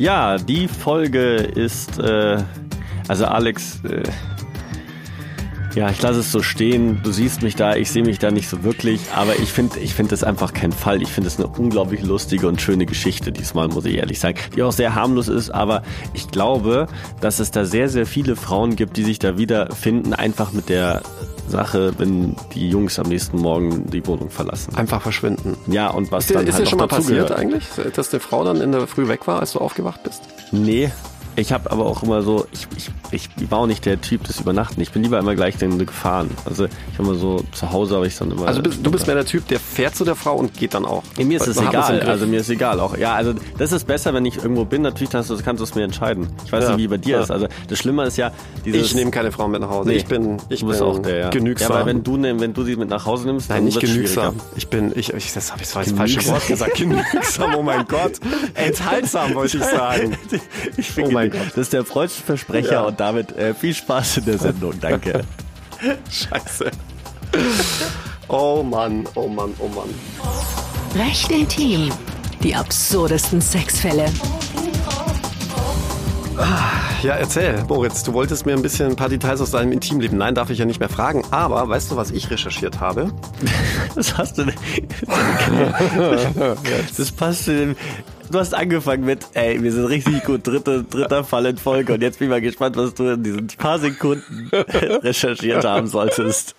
Ja, die Folge ist, äh, also Alex, äh, ja, ich lasse es so stehen. Du siehst mich da, ich sehe mich da nicht so wirklich, aber ich finde, ich finde das einfach kein Fall. Ich finde es eine unglaublich lustige und schöne Geschichte diesmal, muss ich ehrlich sagen, die auch sehr harmlos ist, aber ich glaube, dass es da sehr, sehr viele Frauen gibt, die sich da wiederfinden, einfach mit der Sache, wenn die Jungs am nächsten Morgen die Wohnung verlassen. Einfach verschwinden. Ja, und was Ist dir, dann ist halt dir schon mal passiert gehört. eigentlich, dass eine Frau dann in der Früh weg war, als du aufgewacht bist? Nee, ich habe aber auch immer so, ich, ich, ich war auch nicht der Typ des Übernachten. Ich bin lieber immer gleich dann gefahren. Also ich habe immer so zu Hause, aber ich dann immer. Also bist, du bist mehr der Typ, der fährt zu der Frau und geht dann auch. Nee, mir ist es egal. Also mir ist egal auch. Ja, also das ist besser, wenn ich irgendwo bin. Natürlich kannst du, kannst du es mir entscheiden. Ich weiß Ja, nicht, wie bei dir ja. ist. Also das Schlimme ist ja, dieses. ich nehme keine Frau mit nach Hause. Nee, ich bin, ich bin auch der. Ja. genügsam. Ja, aber wenn du, ne- wenn du sie mit nach Hause nimmst, Nein, dann nicht wird's genügsam. Ich bin, ich, ich das habe ich das falsche. Wort gesagt. Genügsam, oh mein Gott. Enthaltsam wollte ich sagen. Ich finde, Oh mein Gott. das ist der freudsche Versprecher Ja. und damit äh, viel Spaß in der Sendung. Danke. Scheiße. Oh Mann, oh Mann, oh Mann. Recht intim. Die absurdesten Sexfälle. Ja, erzähl, Moritz, du wolltest mir ein bisschen ein paar Details aus deinem Intimleben. Nein, darf ich ja nicht mehr fragen. Aber weißt du, was ich recherchiert habe? Was hast du denn? Das passt zu dem. Du hast angefangen mit, ey, wir sind richtig gut, dritter, dritter Fall in Folge und jetzt bin ich mal gespannt, was du in diesen paar Sekunden recherchiert haben solltest.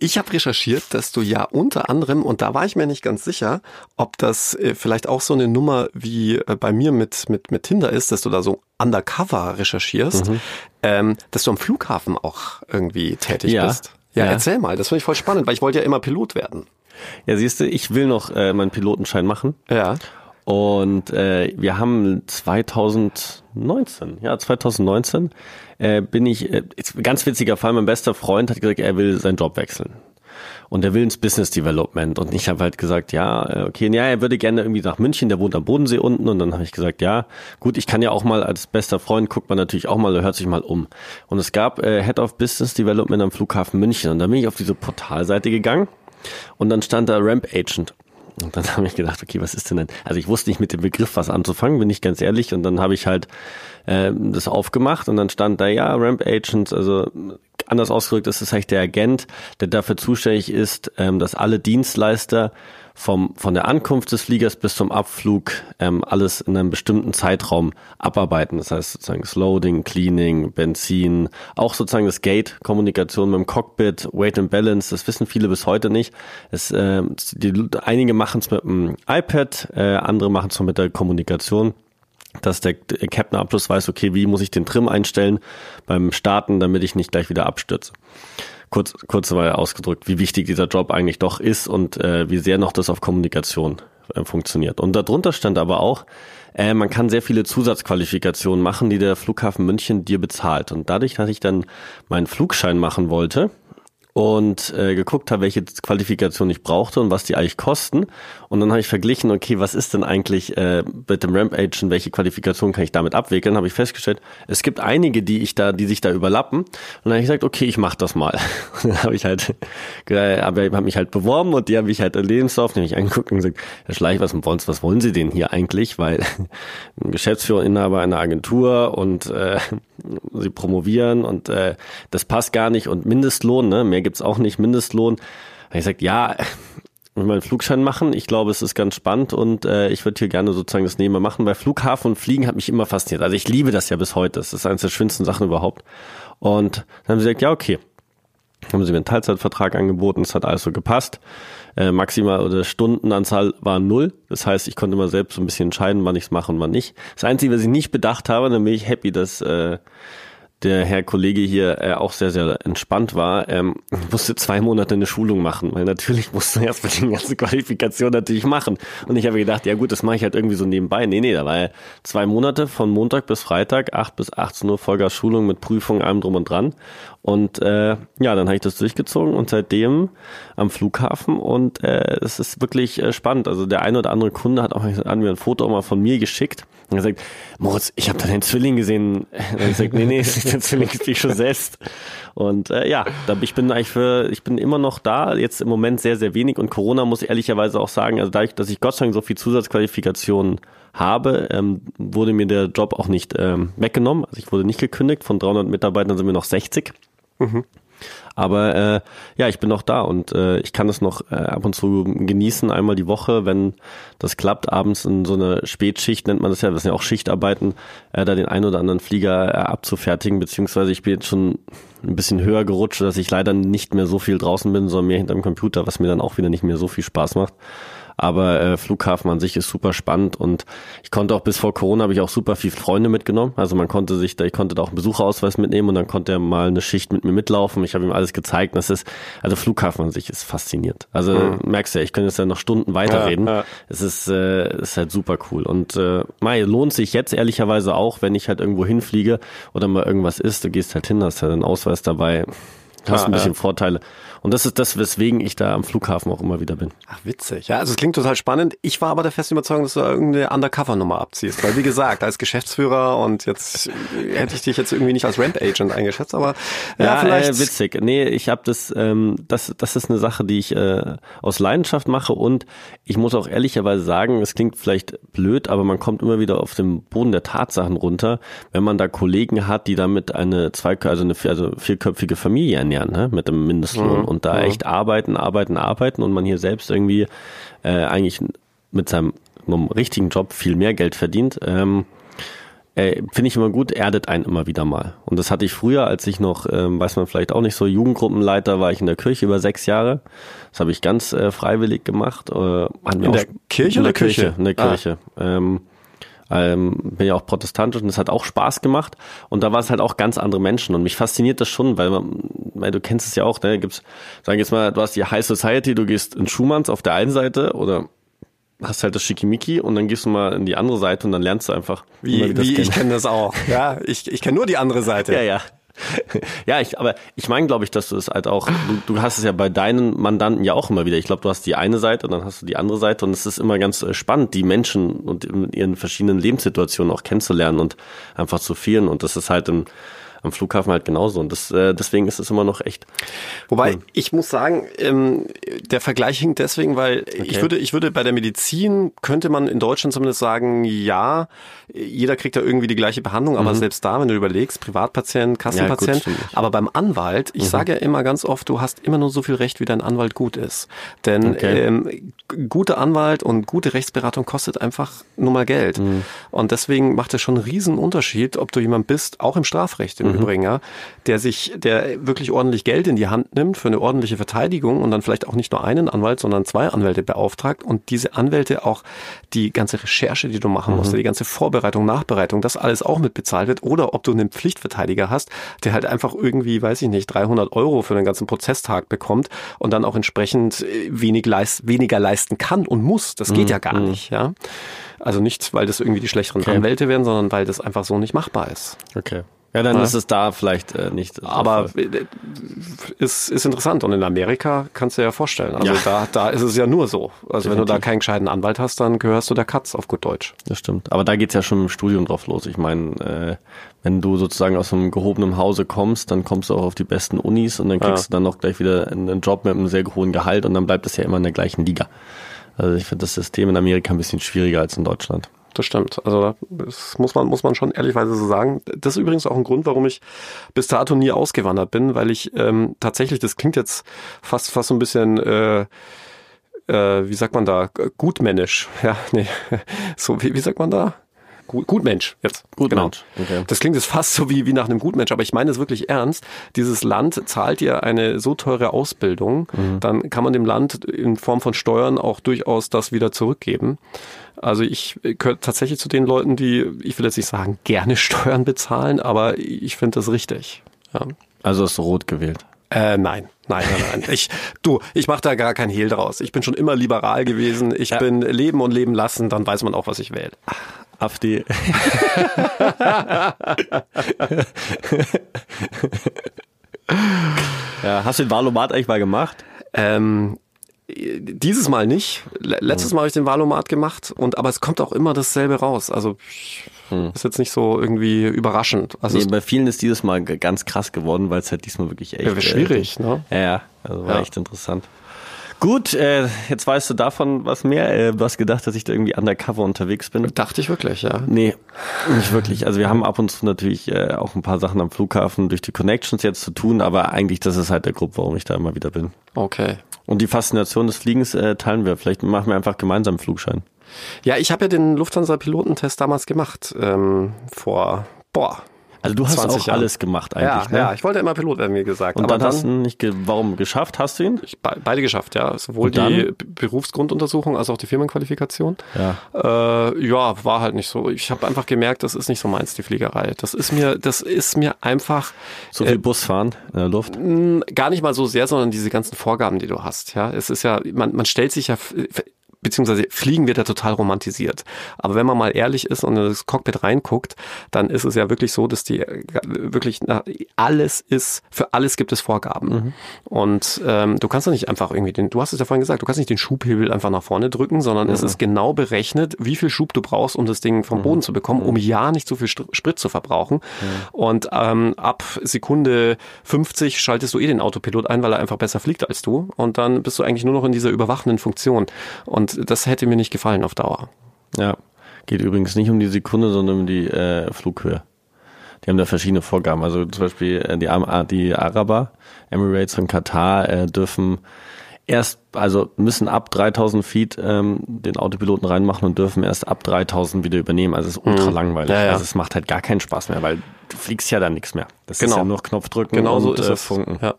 Ich habe recherchiert, dass du ja unter anderem, und da war ich mir nicht ganz sicher, ob das äh, vielleicht auch so eine Nummer wie äh, bei mir mit, mit, mit Tinder ist, dass du da so undercover recherchierst, ähm, dass du am Flughafen auch irgendwie tätig Ja. bist. Ja, Ja. erzähl mal, das finde ich voll spannend, weil ich wollte ja immer Pilot werden. Ja, siehst du, ich will noch äh, meinen Pilotenschein machen. Ja. Und äh, wir haben 2019, ja 2019, äh, bin ich, äh, ganz witziger Fall, mein bester Freund hat gesagt, er will seinen Job wechseln. Und er will ins Business Development. Und ich habe halt gesagt, ja, äh, okay, ja, er würde gerne irgendwie nach München, der wohnt am Bodensee unten. Und dann habe ich gesagt, ja, gut, ich kann ja auch mal als bester Freund, guckt man natürlich auch mal, hört sich mal um. Und es gab äh, Head of Business Development am Flughafen München. Und dann bin ich auf diese Portalseite gegangen und dann stand da Ramp Agent. Und dann habe ich gedacht, okay, was ist denn denn? Also ich wusste nicht mit dem Begriff was anzufangen, bin ich ganz ehrlich. Und dann habe ich halt ähm, das aufgemacht und dann stand da, ja, Ramp Agents, also anders ausgedrückt ist es eigentlich der Agent, der dafür zuständig ist, ähm, dass alle Dienstleister vom, von der Ankunft des Fliegers bis zum Abflug ähm, alles in einem bestimmten Zeitraum abarbeiten. Das heißt sozusagen das Loading, Cleaning, Benzin, auch sozusagen das Gate, Kommunikation mit dem Cockpit, Weight and Balance, das wissen viele bis heute nicht. Es, äh, die, einige machen es mit dem iPad, äh, andere machen es mit der Kommunikation dass der Captain am Schluss weiß, okay, wie muss ich den Trim einstellen beim Starten, damit ich nicht gleich wieder abstürze. Kurz, kurz mal ausgedrückt, wie wichtig dieser Job eigentlich doch ist und äh, wie sehr noch das auf Kommunikation äh, funktioniert. Und darunter stand aber auch, äh, man kann sehr viele Zusatzqualifikationen machen, die der Flughafen München dir bezahlt. Und dadurch, dass ich dann meinen Flugschein machen wollte, und äh, geguckt habe, welche Qualifikation ich brauchte und was die eigentlich kosten. Und dann habe ich verglichen, okay, was ist denn eigentlich äh, mit dem Ramp Agent, welche Qualifikation kann ich damit abwickeln? Habe ich festgestellt, es gibt einige, die ich da, die sich da überlappen. Und dann habe ich gesagt, okay, ich mache das mal. Und dann habe ich halt, äh, aber ich habe mich halt beworben und die habe ich halt im Lebenslauf nämlich angeguckt und gesagt, Herr Schleich, was wollen, was wollen Sie denn hier eigentlich? Weil ein Geschäftsführer, Inhaber einer Agentur und äh, sie promovieren und äh, das passt gar nicht und Mindestlohn, ne, mehr gibt's auch nicht, Mindestlohn. Da ich gesagt, ja, will mal einen Flugschein machen. Ich glaube, es ist ganz spannend und äh, ich würde hier gerne sozusagen das Nebenher machen. Weil Flughafen und Fliegen hat mich immer fasziniert. Also ich liebe das ja bis heute. Das ist eines der schönsten Sachen überhaupt. Und dann haben sie gesagt, ja, okay. Haben sie mir einen Teilzeitvertrag angeboten, es hat alles so gepasst. Äh, maximal oder Stundenanzahl war null. Das heißt, ich konnte mal selbst so ein bisschen entscheiden, wann ich es mache und wann nicht. Das Einzige, was ich nicht bedacht habe, dann bin ich happy, dass äh, der Herr Kollege hier äh, auch sehr, sehr entspannt war, ähm, musste zwei Monate eine Schulung machen, weil natürlich musste er erstmal die ganze Qualifikation natürlich machen. Und ich habe gedacht, ja gut, das mache ich halt irgendwie so nebenbei. Nee, nee, da war ja zwei Monate von Montag bis Freitag, 8 bis 18 Uhr Vollgas Schulung mit Prüfung, allem drum und dran. Und äh, ja, dann habe ich das durchgezogen und seitdem am Flughafen und äh, es ist wirklich äh, spannend. Also der eine oder andere Kunde hat auch hat mir ein Foto auch mal von mir geschickt und gesagt, Moritz, ich habe da den Zwilling gesehen. Und ich gesagt, nee, nee, deswegen bin ich schon selbst. Und äh, ja, ich bin eigentlich für, ich bin immer noch da, jetzt im Moment sehr, sehr wenig und Corona muss ich ehrlicherweise auch sagen, also dadurch, dass ich Gott sei Dank so viel Zusatzqualifikationen habe, ähm, wurde mir der Job auch nicht ähm, weggenommen. Also ich wurde nicht gekündigt, von 300 Mitarbeitern sind wir noch 60. Mhm. Aber äh, ja, ich bin noch da und äh, ich kann es noch äh, ab und zu genießen, einmal die Woche, wenn das klappt, abends in so einer Spätschicht, nennt man das ja, das sind ja auch Schichtarbeiten, äh, da den einen oder anderen Flieger äh, abzufertigen, beziehungsweise ich bin jetzt schon ein bisschen höher gerutscht, dass ich leider nicht mehr so viel draußen bin, sondern mehr hinterm Computer, was mir dann auch wieder nicht mehr so viel Spaß macht. Aber äh, Flughafen an sich ist super spannend und ich konnte auch bis vor Corona habe ich auch super viel Freunde mitgenommen. Also man konnte sich da, ich konnte da auch einen Besucherausweis mitnehmen und dann konnte er mal eine Schicht mit mir mitlaufen. Ich habe ihm alles gezeigt. Das ist, also Flughafen an sich ist faszinierend. Also mhm. merkst du ja, ich könnte jetzt ja noch Stunden weiterreden. Ja, ja. Es ist, äh, ist halt super cool. Und äh, Mai, lohnt sich jetzt ehrlicherweise auch, wenn ich halt irgendwo hinfliege oder mal irgendwas ist, du gehst halt hin, hast ja einen Ausweis dabei, hast ja, ein bisschen Vorteile. Und das ist das, weswegen ich da am Flughafen auch immer wieder bin. Ach, witzig. Ja, also es klingt total spannend. Ich war aber der festen Überzeugung, dass du irgendeine Undercover-Nummer abziehst. Weil wie gesagt, als Geschäftsführer und jetzt hätte ich dich jetzt irgendwie nicht als Ramp-Agent eingeschätzt, aber ja, ja vielleicht. Äh, witzig. Nee, ich habe das, ähm, das, das ist eine Sache, die ich äh, aus Leidenschaft mache und ich muss auch ehrlicherweise sagen, es klingt vielleicht blöd, aber man kommt immer wieder auf den Boden der Tatsachen runter, wenn man da Kollegen hat, die damit eine zwei, also eine also vierköpfige Familie ernähren, ne, mit dem Mindestlohn. Mhm und da ja. echt arbeiten, arbeiten, arbeiten und man hier selbst irgendwie äh, eigentlich mit seinem, seinem richtigen Job viel mehr Geld verdient, ähm, äh, finde ich immer gut, erdet einen immer wieder mal. Und das hatte ich früher, als ich noch, ähm, weiß man vielleicht auch nicht so, Jugendgruppenleiter war ich in der Kirche über sechs Jahre. Das habe ich ganz äh, freiwillig gemacht. Äh, in der Kirche in der Kirche? In der Kirche. Ah. Ähm, ähm, bin ja auch protestantisch und es hat auch Spaß gemacht. Und da war es halt auch ganz andere Menschen. Und mich fasziniert das schon, weil, man, weil du kennst es ja auch, ne? Gibt's, sagen jetzt mal, du hast die High Society, du gehst in Schumanns auf der einen Seite oder hast halt das Schickimicki und dann gehst du mal in die andere Seite und dann lernst du einfach. Wie, wie ich kenne das auch. Ja, ich, ich kenne nur die andere Seite. Ja, ja. ja, ich, aber ich meine, glaube ich, dass du es halt auch, du, du hast es ja bei deinen Mandanten ja auch immer wieder. Ich glaube, du hast die eine Seite und dann hast du die andere Seite und es ist immer ganz äh, spannend, die Menschen und in ihren verschiedenen Lebenssituationen auch kennenzulernen und einfach zu vielen und das ist halt im, am Flughafen halt genauso. Und das, äh, deswegen ist es immer noch echt. Wobei, cool. ich muss sagen, ähm, der Vergleich hinkt deswegen, weil okay. ich würde, ich würde bei der Medizin könnte man in Deutschland zumindest sagen, ja, jeder kriegt da irgendwie die gleiche Behandlung, aber mhm. selbst da, wenn du überlegst, Privatpatient, Kassenpatient, ja, gut, aber beim Anwalt, ich mhm. sage ja immer ganz oft, du hast immer nur so viel Recht, wie dein Anwalt gut ist. Denn okay. ähm, guter Anwalt und gute Rechtsberatung kostet einfach nur mal Geld. Mhm. Und deswegen macht es schon einen riesen Unterschied, ob du jemand bist, auch im Strafrecht im mhm. Übrigen, ja, der sich, der wirklich ordentlich Geld in die Hand nimmt für eine ordentliche Verteidigung und dann vielleicht auch nicht nur einen Anwalt, sondern zwei Anwälte beauftragt und diese Anwälte auch die ganze Recherche, die du machen musst, mhm. die ganze Vorbereitung, Nachbereitung, das alles auch mit bezahlt wird oder ob du einen Pflichtverteidiger hast, der halt einfach irgendwie, weiß ich nicht, 300 Euro für den ganzen Prozesstag bekommt und dann auch entsprechend äh, wenig leist, weniger leisten kann und muss. Das geht mhm. ja gar mhm. nicht, ja. Also nicht, weil das irgendwie die schlechteren okay. Anwälte werden, sondern weil das einfach so nicht machbar ist. Okay. Ja, dann ja. ist es da vielleicht äh, nicht. Aber äh, ist, ist interessant. Und in Amerika kannst du dir ja vorstellen. Also ja. da, da ist es ja nur so. Also Definitiv. wenn du da keinen gescheiten Anwalt hast, dann gehörst du der Katz auf gut Deutsch. Das stimmt. Aber da geht's ja schon im Studium drauf los. Ich meine, äh, wenn du sozusagen aus einem gehobenen Hause kommst, dann kommst du auch auf die besten Unis und dann kriegst ja. du dann noch gleich wieder einen Job mit einem sehr hohen Gehalt und dann bleibt es ja immer in der gleichen Liga. Also ich finde das System in Amerika ein bisschen schwieriger als in Deutschland das stimmt. Also das muss man, muss man schon ehrlichweise so sagen. Das ist übrigens auch ein Grund, warum ich bis dato nie ausgewandert bin, weil ich ähm, tatsächlich, das klingt jetzt fast, fast so ein bisschen äh, äh, wie sagt man da, gutmännisch. Ja, nee. So, wie, wie sagt man da? Gut, Gutmensch, jetzt. Gutmensch. Genau. Okay. Das klingt jetzt fast so wie, wie nach einem Gutmensch, aber ich meine es wirklich ernst. Dieses Land zahlt dir eine so teure Ausbildung, mhm. dann kann man dem Land in Form von Steuern auch durchaus das wieder zurückgeben. Also ich gehöre tatsächlich zu den Leuten, die, ich will jetzt nicht sagen, gerne Steuern bezahlen, aber ich finde das richtig. Ja. Also hast du rot gewählt? Äh, nein, nein, nein, nein. Ich, du, ich mache da gar kein Hehl draus. Ich bin schon immer liberal gewesen. Ich ja. bin leben und leben lassen, dann weiß man auch, was ich wähle. AfD. ja, hast du den Wahlomat eigentlich mal gemacht? Ähm, dieses Mal nicht. Letztes Mal habe ich den Valomat gemacht und aber es kommt auch immer dasselbe raus. Also ist jetzt nicht so irgendwie überraschend. Also Nee, bei vielen ist dieses Mal ganz krass geworden, weil es halt diesmal wirklich echt Ja, schwierig, äh, ne? Ja, ja, also war Ja. echt interessant. Gut, äh, jetzt weißt du davon was mehr. Äh, du hast gedacht, dass ich da irgendwie undercover unterwegs bin. dachte ich wirklich, ja. Nee, nicht wirklich. Also wir haben ab und zu natürlich äh, auch ein paar Sachen am Flughafen durch die Connections jetzt zu tun, aber eigentlich das ist halt der Grund, warum ich da immer wieder bin. Okay. Und die Faszination des Fliegens äh, teilen wir. Vielleicht machen wir einfach gemeinsam einen Flugschein. Ja, ich habe ja den Lufthansa-Pilotentest damals gemacht. Ähm, vor, boah. Also du hast 20 auch Jahren. alles gemacht Ja, eigentlich, ne? ja, ich wollte immer Pilot werden, wie gesagt. Und aber dann, hast du ihn nicht ge warum geschafft? Hast du ihn? ich, be- beide geschafft, ja. Sowohl dann? die Berufsgrunduntersuchung als auch die Firmenqualifikation. Ja. Äh, ja, war halt nicht so. Ich habe einfach gemerkt, das ist nicht so meins, die Fliegerei. Das ist mir, das ist mir einfach So viel Bus fahren in der Luft. gar nicht mal so sehr, sondern diese ganzen Vorgaben, die du hast. Ja, es ist ja, man, man stellt sich ja, beziehungsweise Fliegen wird ja total romantisiert. Aber wenn man mal ehrlich ist und in das Cockpit reinguckt, dann ist es ja wirklich so, dass die wirklich alles ist, für alles gibt es Vorgaben. Und ähm, du kannst doch nicht einfach irgendwie den, du hast es ja vorhin gesagt, du kannst nicht den Schubhebel einfach nach vorne drücken, sondern es ist genau berechnet, wie viel Schub du brauchst, um das Ding vom Boden zu bekommen, um ja nicht so viel Sprit zu verbrauchen. Und ähm, ab Sekunde 50 schaltest du eh den Autopilot ein, weil er einfach besser fliegt als du. Und dann bist du eigentlich nur noch in dieser überwachenden Funktion. Und das hätte mir nicht gefallen auf Dauer. Ja. Geht übrigens nicht um die Sekunde, sondern um die äh, Flughöhe. Die haben da verschiedene Vorgaben. Also zum Beispiel äh, die, die Araber, Emirates und Katar äh, dürfen erst, also müssen ab 3000 Feet ähm, den Autopiloten reinmachen und dürfen erst ab 3000 wieder übernehmen. Also es ist ultra langweilig. Ja, ja. Also es macht halt gar keinen Spaß mehr, weil du fliegst ja dann nichts mehr. Das ist Genau. ja nur Knopf drücken Genau und so ist äh, funken. Ja.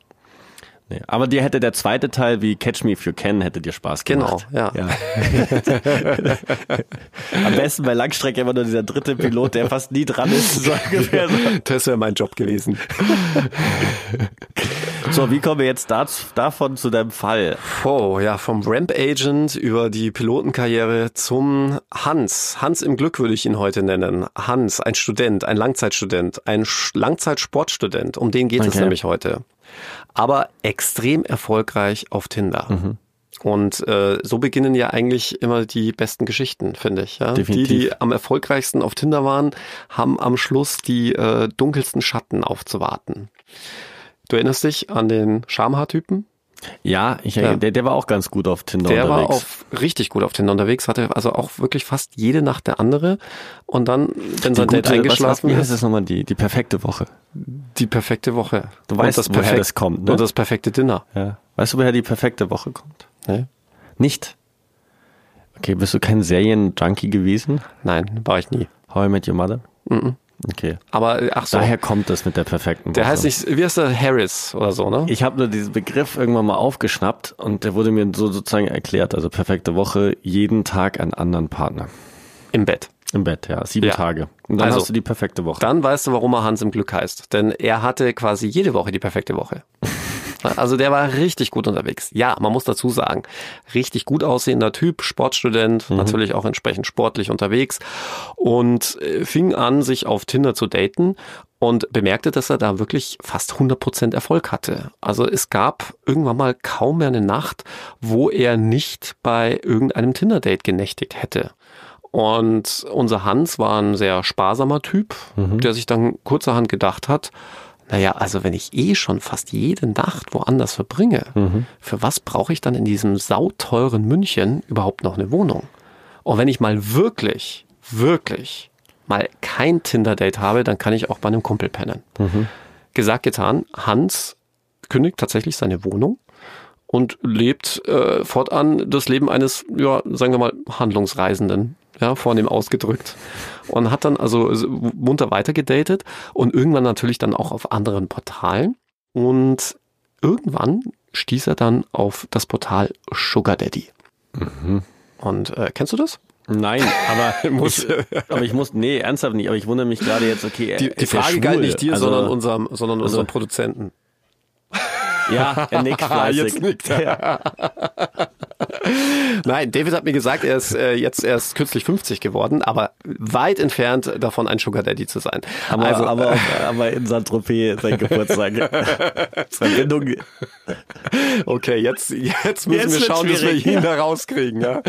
Nee. Aber dir hätte der zweite Teil wie Catch Me If You Can hätte dir Spaß Genau, gemacht. ja. Am besten bei Langstrecke immer nur dieser dritte Pilot, der fast nie dran ist. So, ungefähr so. Das wäre mein Job gewesen. so wie kommen wir jetzt dazu, davon zu deinem Fall? Oh, ja, vom Ramp Agent über die Pilotenkarriere zum Hans. Hans im Glück würde ich ihn heute nennen. Hans, ein Student, ein Langzeitstudent, ein Langzeitsportstudent. Um den geht es Okay. nämlich heute. Aber extrem erfolgreich auf Tinder. Mhm. Und äh, so beginnen ja eigentlich immer die besten Geschichten, finde ich. Ja? Die, die am erfolgreichsten auf Tinder waren, haben am Schluss die äh, dunkelsten Schatten aufzuwarten. Du erinnerst dich an den Schamhaartypen? Ja, ich, Ja. Der, der war auch ganz gut auf Tinder Der war unterwegs. auf, richtig gut auf Tinder unterwegs, hatte also auch wirklich fast jede Nacht der andere. Und dann, wenn sein Date eingeschlafen was, was, wie heißt ist, das nochmal? Die, die perfekte Woche. die perfekte Woche. Du weißt, woher perfekt- das kommt, ne? Und das perfekte Dinner. Ja. Weißt du, woher die perfekte Woche kommt? Ne? Nicht? Okay, bist du kein Serien-Junkie gewesen? Nein, war ich nie. How I Met Your Mother? Mhm. Okay. Aber äh, ach so, Daher kommt das mit der perfekten Woche. der heißt nicht, wie heißt der, Harris oder so, ne? Ich habe nur diesen Begriff irgendwann mal aufgeschnappt und der wurde mir so sozusagen erklärt. Also perfekte Woche, jeden Tag einen anderen Partner. Im Bett. Im Bett, ja. Sieben Ja. Tage. Und dann Also, hast du die perfekte Woche. Dann weißt du, warum er Hans im Glück heißt. Denn er hatte quasi jede Woche die perfekte Woche. Also der war richtig gut unterwegs. Ja, man muss dazu sagen, richtig gut aussehender Typ, Sportstudent, natürlich auch entsprechend sportlich unterwegs und äh, fing an, sich auf Tinder zu daten und bemerkte, dass er da wirklich fast 100% Erfolg hatte. Also es gab irgendwann mal kaum mehr eine Nacht, wo er nicht bei irgendeinem Tinder-Date genächtigt hätte. Und unser Hans war ein sehr sparsamer Typ, der sich dann kurzerhand gedacht hat, naja, also wenn ich eh schon fast jede Nacht woanders verbringe, für was brauche ich dann in diesem sauteuren München überhaupt noch eine Wohnung? Und wenn ich mal wirklich, wirklich mal kein Tinder-Date habe, dann kann ich auch bei einem Kumpel pennen. Gesagt, getan, Hans kündigt tatsächlich seine Wohnung und lebt äh, fortan das Leben eines, ja, sagen wir mal, Handlungsreisenden, ja, vornehm ausgedrückt. Und hat dann also so munter weitergedatet und irgendwann natürlich dann auch auf anderen Portalen. Und irgendwann stieß er dann auf das Portal Sugar Daddy. Und äh, kennst du das? Nein, aber Muss- ich, aber ich muss, nee, ernsthaft nicht, aber ich wundere mich gerade jetzt, okay, er Die, die Frage galt nicht dir, also, sondern unserem, sondern unserem also- Produzenten. Ja, er nickt fleißig. Jetzt nickt Ja. Nein, David hat mir gesagt, er ist äh, jetzt erst kürzlich 50 geworden, aber weit entfernt davon, ein Sugar Daddy zu sein. Aber, also, aber, aber in Saint-Tropez sein Geburtstag. Verbindung. Okay, jetzt, jetzt müssen Jetzt wir schauen, dass wir ihn da rauskriegen. Ja?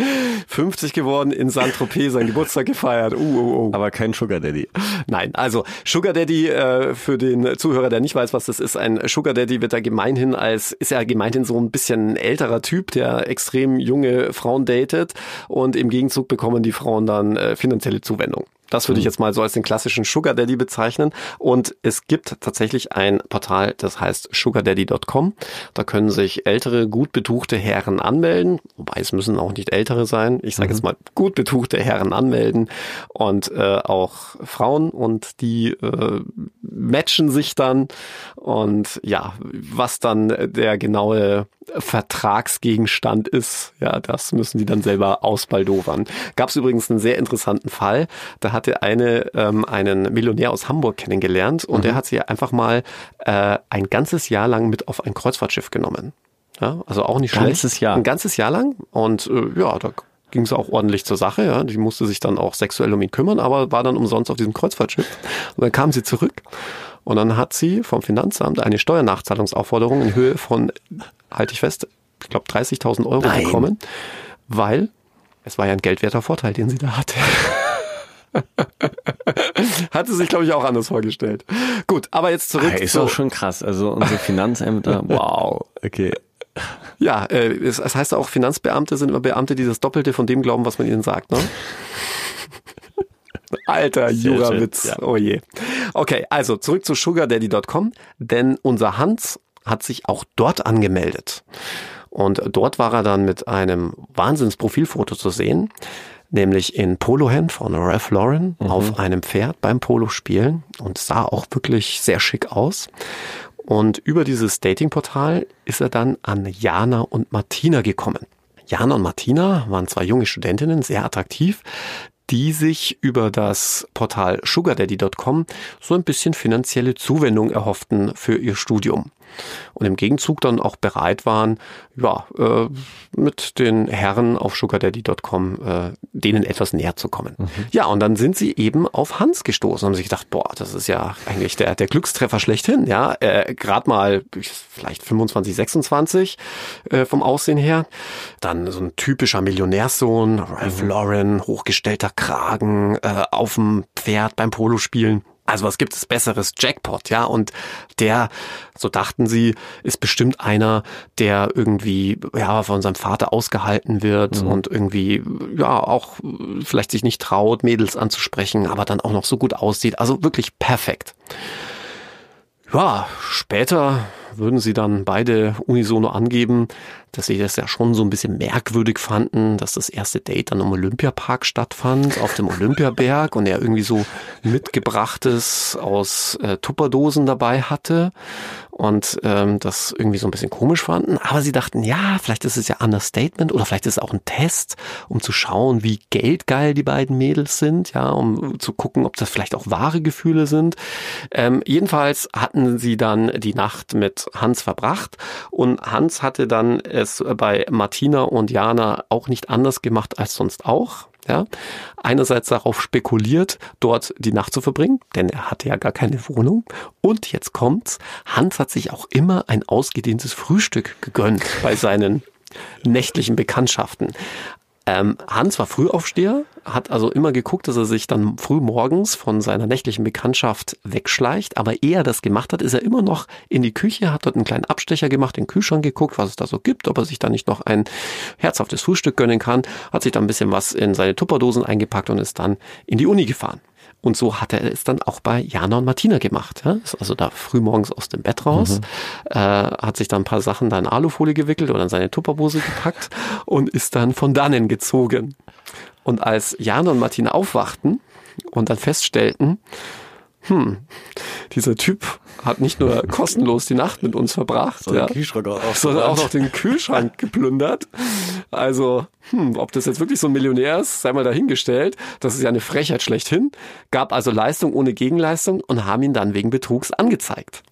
50 geworden in Saint-Tropez, sein Geburtstag gefeiert. Uh, uh, uh. Aber kein Sugar Daddy. Nein, also Sugar Daddy, äh, für den Zuhörer, der nicht weiß, was das ist, ein Sugar Daddy wird da gemeinhin als, ist ja gemeinhin so ein bisschen älterer Typ, der extrem junge Frauen datet und im Gegenzug bekommen die Frauen dann äh, finanzielle Zuwendung. Das würde ich jetzt mal so als den klassischen Sugar Daddy bezeichnen. Und es gibt tatsächlich ein Portal, das heißt sugardaddy.com. Da können sich ältere, gut betuchte Herren anmelden. Wobei es müssen auch nicht ältere sein. Ich sage jetzt mal gut betuchte Herren anmelden und äh, auch Frauen. Und die äh, matchen sich dann. Und ja, was dann der genaue Vertragsgegenstand ist, ja, das müssen die dann selber ausbaldowern. Gab es übrigens einen sehr interessanten Fall. Da hatte eine ähm, einen Millionär aus Hamburg kennengelernt und der hat sie einfach mal äh, ein ganzes Jahr lang mit auf ein Kreuzfahrtschiff genommen. Ja, also auch nicht schlecht. Ganzes Jahr. Ein ganzes Jahr lang. Und äh, ja, da ging es auch ordentlich zur Sache. Ja. Die musste sich dann auch sexuell um ihn kümmern, aber war dann umsonst auf diesem Kreuzfahrtschiff. Und dann kam sie zurück und dann hat sie vom Finanzamt eine Steuernachzahlungsaufforderung in Höhe von, halte ich fest, ich glaube 30.000 Euro Nein. bekommen, weil es war ja ein geldwerter Vorteil, den sie da hatte. Hatte sich, glaube ich, auch anders vorgestellt. Gut, aber jetzt zurück Ah, ist zu, auch schon krass. Also unsere Finanzämter, wow, okay. Ja, äh, es, es heißt auch, Finanzbeamte sind immer Beamte, die das Doppelte von dem glauben, was man ihnen sagt, ne? Alter Jurawitz, ja. oh je. Okay, also zurück zu sugardaddy.com, denn unser Hans hat sich auch dort angemeldet. Und dort war er dann mit einem Wahnsinnsprofilfoto zu sehen, nämlich in Polohemd von Ralph Lauren auf einem Pferd beim Polospielen und sah auch wirklich sehr schick aus. Und über dieses Datingportal ist er dann an Jana und Martina gekommen. Jana und Martina waren zwei junge Studentinnen, sehr attraktiv, die sich über das Portal sugardaddy.com so ein bisschen finanzielle Zuwendung erhofften für ihr Studium. Und im Gegenzug dann auch bereit waren, ja, äh, mit den Herren auf sugardaddy.com äh, denen etwas näher zu kommen. Ja, und dann sind sie eben auf Hans gestoßen und haben sich gedacht, boah, das ist ja eigentlich der, der Glückstreffer schlechthin, ja, äh, gerade mal vielleicht 25, 26 äh, vom Aussehen her. Dann so ein typischer Millionärssohn, Ralph Lauren, hochgestellter Kragen, äh, auf dem Pferd beim Polospielen. Also was gibt es besseres? Jackpot, ja. Und der, so dachten sie, ist bestimmt einer, der irgendwie ja von seinem Vater ausgehalten wird und irgendwie ja auch vielleicht sich nicht traut, Mädels anzusprechen, aber dann auch noch so gut aussieht. Also wirklich perfekt. Ja, später würden sie dann beide unisono angeben, dass sie das ja schon so ein bisschen merkwürdig fanden, dass das erste Date dann im Olympiapark stattfand, auf dem Olympiaberg und er irgendwie so mitgebrachtes aus äh, Tupperdosen dabei hatte und ähm, das irgendwie so ein bisschen komisch fanden. Aber sie dachten, ja, vielleicht ist es ja Understatement oder vielleicht ist es auch ein Test, um zu schauen, wie geldgeil die beiden Mädels sind, ja, um zu gucken, ob das vielleicht auch wahre Gefühle sind. Ähm, jedenfalls hatten sie dann die Nacht mit Hans verbracht und Hans hatte dann es bei Martina und Jana auch nicht anders gemacht als sonst auch. Ja, einerseits darauf spekuliert, dort die Nacht zu verbringen, denn er hatte ja gar keine Wohnung. Und jetzt kommt's, Hans hat sich auch immer ein ausgedehntes Frühstück gegönnt bei seinen nächtlichen Bekanntschaften. Ähm, Hans war Frühaufsteher, hat also immer geguckt, dass er sich dann früh morgens von seiner nächtlichen Bekanntschaft wegschleicht. Aber ehe er das gemacht hat, ist er immer noch in die Küche, hat dort einen kleinen Abstecher gemacht, in den Kühlschrank geguckt, was es da so gibt, ob er sich da nicht noch ein herzhaftes Frühstück gönnen kann, hat sich dann ein bisschen was in seine Tupperdosen eingepackt und ist dann in die Uni gefahren. Und so hat er es dann auch bei Jana und Martina gemacht. Ja? Ist also da früh morgens aus dem Bett raus, äh, hat sich dann ein paar Sachen da in Alufolie gewickelt oder in seine Tupperbose gepackt und ist dann von dannen gezogen. Und als Jana und Martina aufwachten und dann feststellten, hm, dieser Typ hat nicht nur kostenlos die Nacht mit uns verbracht, ja, Kühlschrank auch sondern auch noch den Kühlschrank geplündert. Also, hm, ob das jetzt wirklich so ein Millionär ist, sei mal dahingestellt. Das ist ja eine Frechheit schlechthin. Gab also Leistung ohne Gegenleistung und haben ihn dann wegen Betrugs angezeigt.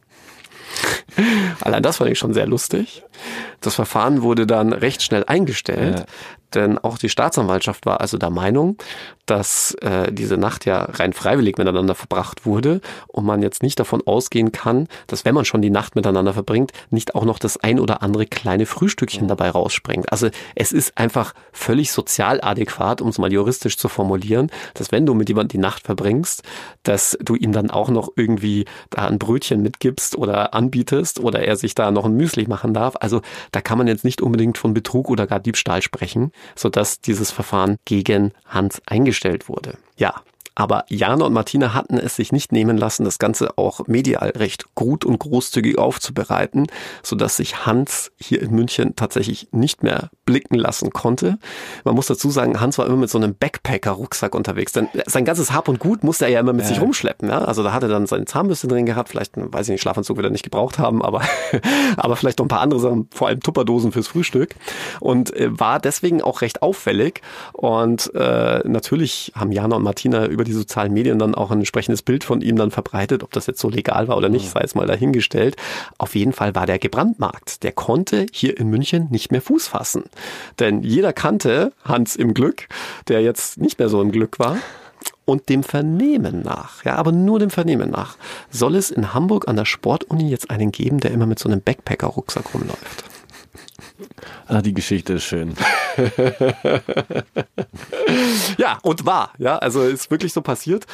Allein das fand ich schon sehr lustig. Das Verfahren wurde dann recht schnell eingestellt, ja. denn auch die Staatsanwaltschaft war also der Meinung, dass äh, diese Nacht ja rein freiwillig miteinander verbracht wurde und man jetzt nicht davon ausgehen kann, dass wenn man schon die Nacht miteinander verbringt, nicht auch noch das ein oder andere kleine Frühstückchen dabei rausspringt. Also es ist einfach völlig sozial adäquat, um es mal juristisch zu formulieren, dass wenn du mit jemandem die Nacht verbringst, dass du ihm dann auch noch irgendwie da ein Brötchen mitgibst oder anbietest oder er sich da noch ein Müsli machen darf. Also da kann man jetzt nicht unbedingt von Betrug oder gar Diebstahl sprechen, sodass dieses Verfahren gegen Hans eingestellt wurde. Ja, aber Jana und Martina hatten es sich nicht nehmen lassen, das Ganze auch medial recht gut und großzügig aufzubereiten, sodass sich Hans hier in München tatsächlich nicht mehr blicken lassen konnte. Man muss dazu sagen, Hans war immer mit so einem Backpacker-Rucksack unterwegs, denn sein ganzes Hab und Gut musste er ja immer mit ja. sich rumschleppen. Ja? Also da hat er dann seine Zahnbürste drin gehabt, vielleicht, weiß ich nicht, Schlafanzug wird er nicht gebraucht haben, aber, aber vielleicht noch ein paar andere Sachen, vor allem Tupperdosen fürs Frühstück und äh, war deswegen auch recht auffällig und äh, natürlich haben Jana und Martina über über die sozialen Medien dann auch ein entsprechendes Bild von ihm dann verbreitet. Ob das jetzt so legal war oder nicht, sei es mal dahingestellt. Auf jeden Fall war der gebrandmarkt. Der konnte hier in München nicht mehr Fuß fassen. Denn jeder kannte Hans im Glück, der jetzt nicht mehr so im Glück war. Und dem Vernehmen nach, ja, aber nur dem Vernehmen nach, soll es in Hamburg an der Sportuni jetzt einen geben, der immer mit so einem Backpacker-Rucksack rumläuft. Ah, die Geschichte ist schön. ja, und war. Ja, also ist wirklich so passiert.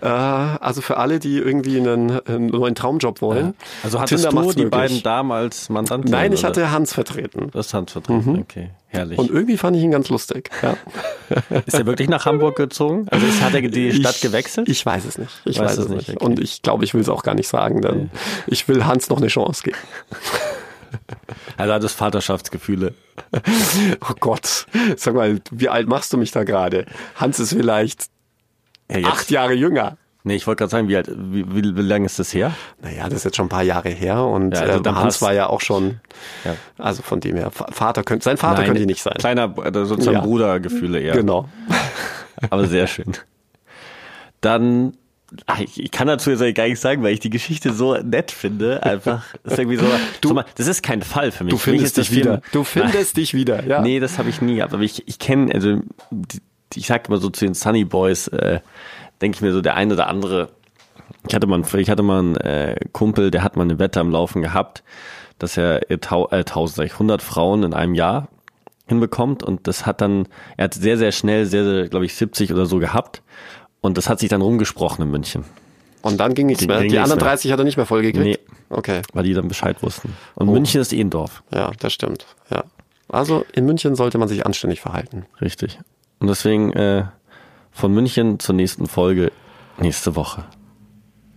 Äh, also für alle, die irgendwie einen, einen neuen Traumjob wollen. Ja. Also hattest Tinder du die möglich. beiden Damen als Mandanten? Nein, ich hatte Hans vertreten. Das Hans vertreten, mhm. okay. Herrlich. Und irgendwie fand ich ihn ganz lustig. Ja. Ist er wirklich nach Hamburg gezogen? Also ist, hat er die Stadt ich, gewechselt? Ich weiß es nicht. Ich weiß, weiß es nicht. Okay. Und ich glaube, ich will es auch gar nicht sagen, denn okay. ich will Hans noch eine Chance geben. Also hat es Vaterschaftsgefühle. Oh Gott. Sag mal, wie alt machst du mich da gerade? Hans ist vielleicht ja, acht Jahre jünger. Nee, ich wollte gerade sagen, wie, alt, wie, wie, wie lange ist das her? Naja, das ist jetzt schon ein paar Jahre her und ja, also äh, Hans war ja auch schon, ja. also von dem her, Vater könnte, sein Vater Nein, könnte nicht sein. Kleiner, also sozusagen ja. Brudergefühle eher. Genau. Aber sehr schön. Dann Ach, ich, ich kann dazu jetzt gar nicht sagen, weil ich die Geschichte so nett finde. Einfach, das ist irgendwie so. Du, mal, das ist kein Fall für mich. Du findest dich wieder. Du findest dich wieder. Ja. Nee, das habe ich nie. Aber ich, ich kenne, also die, ich sag immer so zu den Sunny Boys, äh, denke ich mir so der eine oder andere. Ich hatte mal, ich hatte mal einen äh, Kumpel, der hat mal eine Wette am Laufen gehabt, dass er äh, tau, äh, 1000, 100 Frauen in einem Jahr hinbekommt und das hat dann, er hat sehr, sehr schnell, sehr, sehr, glaube ich, 70 oder so gehabt und das hat sich dann rumgesprochen in München. Und dann ging nichts mehr. Die anderen 30 hat er nicht mehr vollgekriegt? Nee. Okay. Weil die dann Bescheid wussten. Und oh. München ist eh ein Dorf. Ja, das stimmt. Ja. Also in München sollte man sich anständig verhalten. Richtig. Und deswegen äh, von München zur nächsten Folge nächste Woche.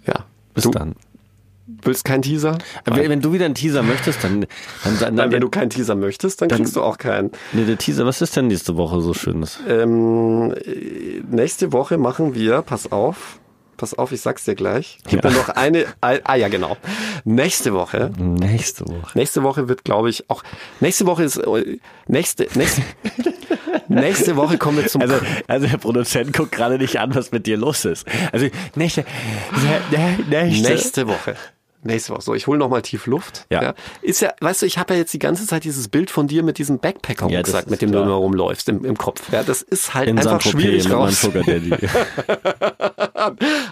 Ja. Bis du, dann. Willst keinen Teaser? Wenn, wenn, du wieder einen Teaser möchtest, dann. dann, dann Nein, wenn du keinen Teaser möchtest, dann, dann, kriegst du auch keinen. Nee, der Teaser, was ist denn nächste Woche so Schönes? Ähm, nächste Woche machen wir, pass auf, pass auf, ich sag's dir gleich. Gib ja. mir noch eine, ah ja, genau. Nächste Woche. Nächste Woche. Nächste Woche wird, glaube ich, auch, nächste Woche ist, äh, nächste, nächste, nächste Woche kommen wir zum, also, also der Produzent guckt gerade nicht an, was mit dir los ist. Also, nächste, nächste, nächste Woche. Nächste Woche. So, ich hole nochmal tief Luft. Ja. ja. Ist ja, weißt du, ich habe ja jetzt die ganze Zeit dieses Bild von dir mit diesem Backpacker ja, gesagt, mit dem klar. du immer rumläufst im, im Kopf. Ja, das ist halt In einfach schwierig raus.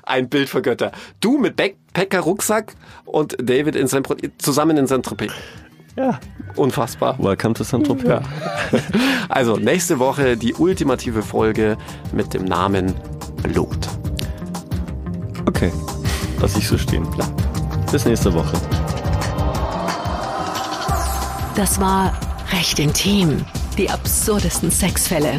Ein Bild für Götter. Du mit Backpacker-Rucksack und David in Saint zusammen in Saint-Tropez. Ja. Unfassbar. Welcome to Saint-Tropez. Ja. Also, nächste Woche die ultimative Folge mit dem Namen Blut. Okay. Lass ich so stehen. Ja. Bis nächste Woche. Das war recht intim. Die absurdesten Sexfälle.